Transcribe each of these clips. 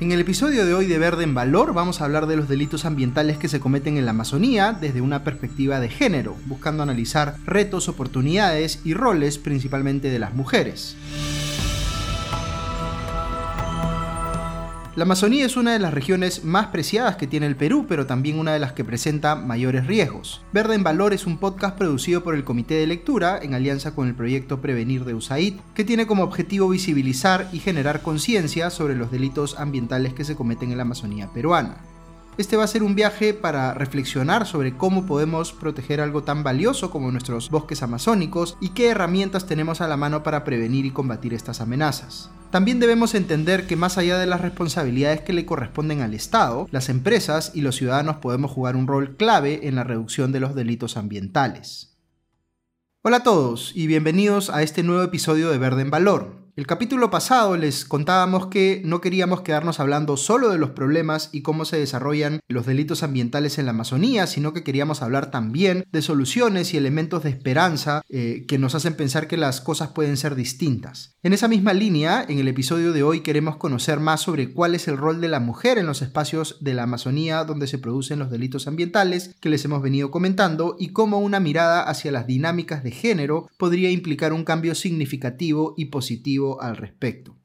En el episodio de hoy de Verde en Valor vamos a hablar de los delitos ambientales que se cometen en la Amazonía desde una perspectiva de género, buscando analizar retos, oportunidades y roles principalmente de las mujeres. La Amazonía es una de las regiones más preciadas que tiene el Perú, pero también una de las que presenta mayores riesgos. Verde en Valor es un podcast producido por el Comité de Lectura en alianza con el proyecto Prevenir de USAID, que tiene como objetivo visibilizar y generar conciencia sobre los delitos ambientales que se cometen en la Amazonía peruana. Este va a ser un viaje para reflexionar sobre cómo podemos proteger algo tan valioso como nuestros bosques amazónicos y qué herramientas tenemos a la mano para prevenir y combatir estas amenazas. También debemos entender que más allá de las responsabilidades que le corresponden al Estado, las empresas y los ciudadanos podemos jugar un rol clave en la reducción de los delitos ambientales. Hola a todos y bienvenidos a este nuevo episodio de Verde en Valor. El capítulo pasado les contábamos que no queríamos quedarnos hablando solo de los problemas y cómo se desarrollan los delitos ambientales en la Amazonía, sino que queríamos hablar también de soluciones y elementos de esperanza eh, que nos hacen pensar que las cosas pueden ser distintas. En esa misma línea, en el episodio de hoy queremos conocer más sobre cuál es el rol de la mujer en los espacios de la Amazonía donde se producen los delitos ambientales que les hemos venido comentando y cómo una mirada hacia las dinámicas de género podría implicar un cambio significativo y positivo al respecto.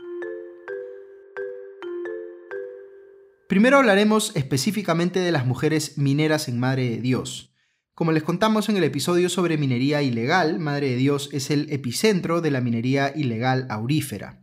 Primero hablaremos específicamente de las mujeres mineras en Madre de Dios. Como les contamos en el episodio sobre minería ilegal, Madre de Dios es el epicentro de la minería ilegal aurífera.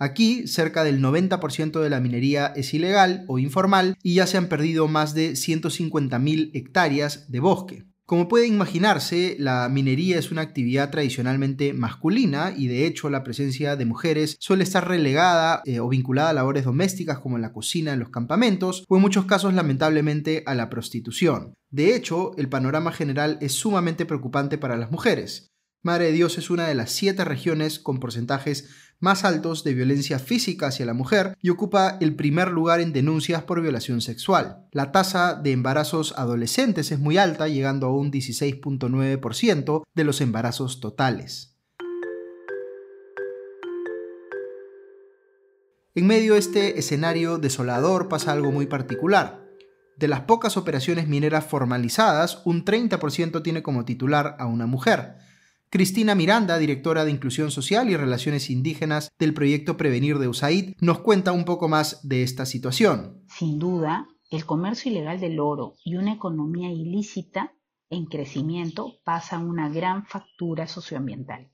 Aquí, cerca del 90% de la minería es ilegal o informal y ya se han perdido más de 150.000 hectáreas de bosque. Como puede imaginarse, la minería es una actividad tradicionalmente masculina y de hecho la presencia de mujeres suele estar relegada eh, o vinculada a labores domésticas como en la cocina en los campamentos o en muchos casos lamentablemente a la prostitución. De hecho, el panorama general es sumamente preocupante para las mujeres. Madre de Dios es una de las siete regiones con porcentajes más altos de violencia física hacia la mujer y ocupa el primer lugar en denuncias por violación sexual. La tasa de embarazos adolescentes es muy alta, llegando a un 16.9% de los embarazos totales. En medio de este escenario desolador pasa algo muy particular. De las pocas operaciones mineras formalizadas, un 30% tiene como titular a una mujer. Cristina Miranda, directora de Inclusión Social y Relaciones Indígenas del proyecto Prevenir de USAID, nos cuenta un poco más de esta situación. Sin duda, el comercio ilegal del oro y una economía ilícita en crecimiento pasan una gran factura socioambiental.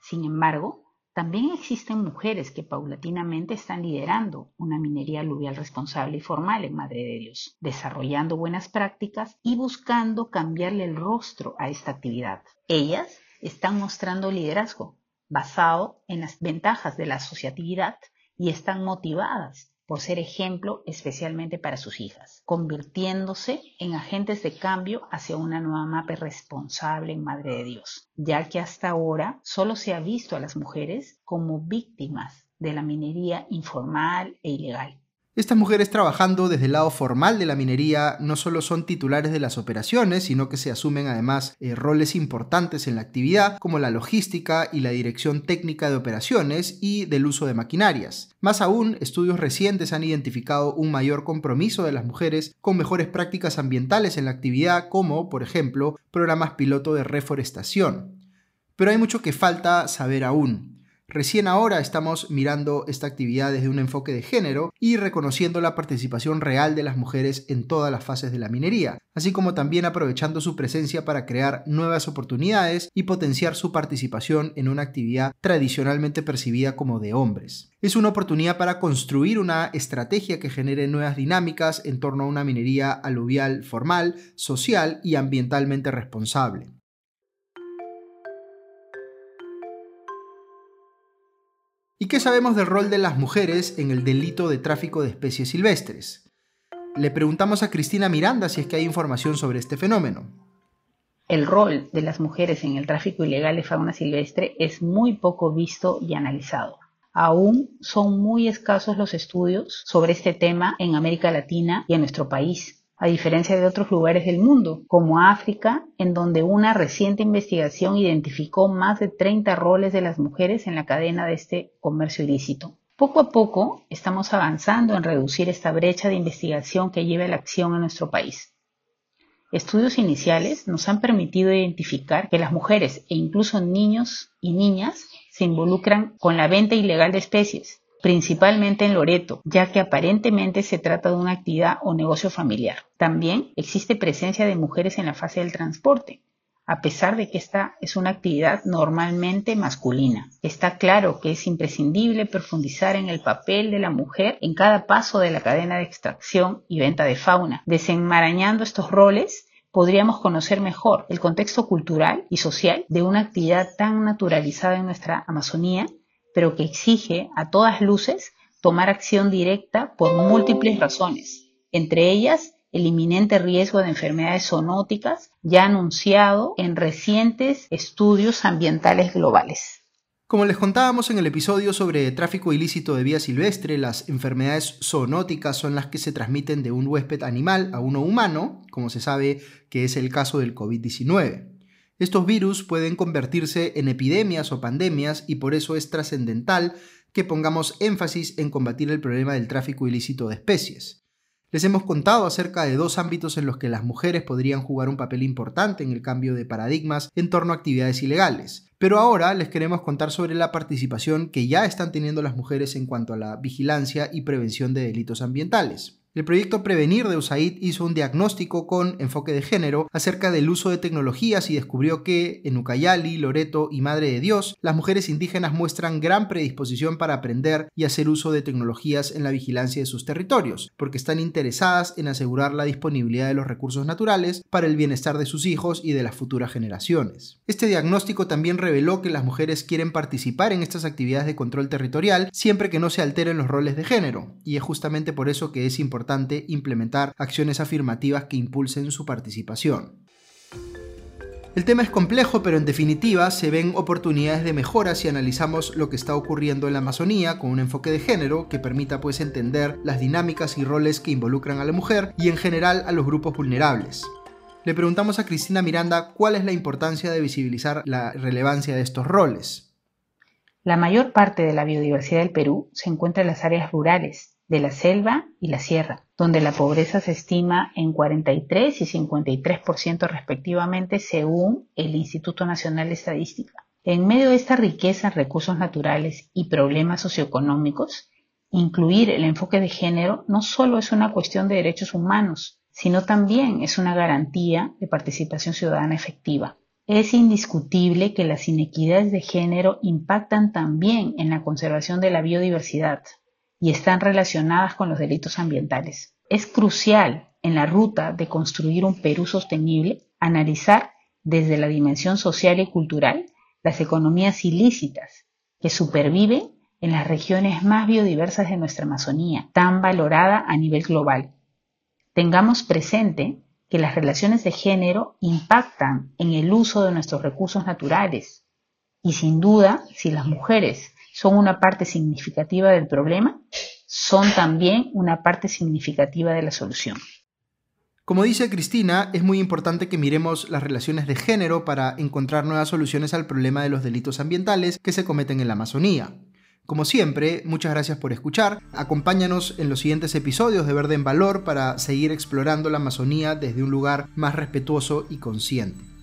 Sin embargo, también existen mujeres que paulatinamente están liderando una minería aluvial responsable y formal en Madre de Dios, desarrollando buenas prácticas y buscando cambiarle el rostro a esta actividad. Ellas están mostrando liderazgo basado en las ventajas de la asociatividad y están motivadas por ser ejemplo especialmente para sus hijas, convirtiéndose en agentes de cambio hacia una nueva MAPE responsable en Madre de Dios, ya que hasta ahora solo se ha visto a las mujeres como víctimas de la minería informal e ilegal. Estas mujeres trabajando desde el lado formal de la minería no solo son titulares de las operaciones, sino que se asumen además eh, roles importantes en la actividad, como la logística y la dirección técnica de operaciones y del uso de maquinarias. Más aún, estudios recientes han identificado un mayor compromiso de las mujeres con mejores prácticas ambientales en la actividad, como, por ejemplo, programas piloto de reforestación. Pero hay mucho que falta saber aún. Recién ahora estamos mirando esta actividad desde un enfoque de género y reconociendo la participación real de las mujeres en todas las fases de la minería, así como también aprovechando su presencia para crear nuevas oportunidades y potenciar su participación en una actividad tradicionalmente percibida como de hombres. Es una oportunidad para construir una estrategia que genere nuevas dinámicas en torno a una minería aluvial formal, social y ambientalmente responsable. ¿Y qué sabemos del rol de las mujeres en el delito de tráfico de especies silvestres? Le preguntamos a Cristina Miranda si es que hay información sobre este fenómeno. El rol de las mujeres en el tráfico ilegal de fauna silvestre es muy poco visto y analizado. Aún son muy escasos los estudios sobre este tema en América Latina y en nuestro país a diferencia de otros lugares del mundo, como África, en donde una reciente investigación identificó más de 30 roles de las mujeres en la cadena de este comercio ilícito. Poco a poco estamos avanzando en reducir esta brecha de investigación que lleva la acción en nuestro país. Estudios iniciales nos han permitido identificar que las mujeres e incluso niños y niñas se involucran con la venta ilegal de especies, principalmente en Loreto, ya que aparentemente se trata de una actividad o negocio familiar. También existe presencia de mujeres en la fase del transporte, a pesar de que esta es una actividad normalmente masculina. Está claro que es imprescindible profundizar en el papel de la mujer en cada paso de la cadena de extracción y venta de fauna. Desenmarañando estos roles, podríamos conocer mejor el contexto cultural y social de una actividad tan naturalizada en nuestra Amazonía, pero que exige a todas luces tomar acción directa por múltiples razones, entre ellas el inminente riesgo de enfermedades zoonóticas ya anunciado en recientes estudios ambientales globales. Como les contábamos en el episodio sobre tráfico ilícito de vía silvestre, las enfermedades zoonóticas son las que se transmiten de un huésped animal a uno humano, como se sabe que es el caso del COVID-19. Estos virus pueden convertirse en epidemias o pandemias y por eso es trascendental que pongamos énfasis en combatir el problema del tráfico ilícito de especies. Les hemos contado acerca de dos ámbitos en los que las mujeres podrían jugar un papel importante en el cambio de paradigmas en torno a actividades ilegales. Pero ahora les queremos contar sobre la participación que ya están teniendo las mujeres en cuanto a la vigilancia y prevención de delitos ambientales. El proyecto Prevenir de USAID hizo un diagnóstico con enfoque de género acerca del uso de tecnologías y descubrió que en Ucayali, Loreto y Madre de Dios, las mujeres indígenas muestran gran predisposición para aprender y hacer uso de tecnologías en la vigilancia de sus territorios, porque están interesadas en asegurar la disponibilidad de los recursos naturales para el bienestar de sus hijos y de las futuras generaciones. Este diagnóstico también reveló que las mujeres quieren participar en estas actividades de control territorial siempre que no se alteren los roles de género, y es justamente por eso que es importante implementar acciones afirmativas que impulsen su participación. El tema es complejo, pero en definitiva se ven oportunidades de mejora si analizamos lo que está ocurriendo en la Amazonía con un enfoque de género que permita pues entender las dinámicas y roles que involucran a la mujer y en general a los grupos vulnerables. Le preguntamos a Cristina Miranda cuál es la importancia de visibilizar la relevancia de estos roles. La mayor parte de la biodiversidad del Perú se encuentra en las áreas rurales, de la selva y la sierra, donde la pobreza se estima en 43 y 53% respectivamente según el Instituto Nacional de Estadística. En medio de esta riqueza en recursos naturales y problemas socioeconómicos, incluir el enfoque de género no solo es una cuestión de derechos humanos, sino también es una garantía de participación ciudadana efectiva. Es indiscutible que las inequidades de género impactan también en la conservación de la biodiversidad, y están relacionadas con los delitos ambientales. Es crucial en la ruta de construir un Perú sostenible analizar desde la dimensión social y cultural las economías ilícitas que superviven en las regiones más biodiversas de nuestra Amazonía, tan valorada a nivel global. Tengamos presente que las relaciones de género impactan en el uso de nuestros recursos naturales y sin duda, si las mujeres son una parte significativa del problema, son también una parte significativa de la solución. Como dice Cristina, es muy importante que miremos las relaciones de género para encontrar nuevas soluciones al problema de los delitos ambientales que se cometen en la Amazonía. Como siempre, muchas gracias por escuchar. Acompáñanos en los siguientes episodios de Verde en Valor para seguir explorando la Amazonía desde un lugar más respetuoso y consciente.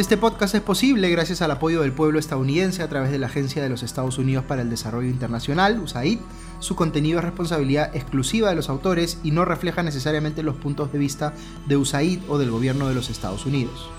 Este podcast es posible gracias al apoyo del pueblo estadounidense a través de la Agencia de los Estados Unidos para el Desarrollo Internacional, USAID. Su contenido es responsabilidad exclusiva de los autores y no refleja necesariamente los puntos de vista de USAID o del gobierno de los Estados Unidos.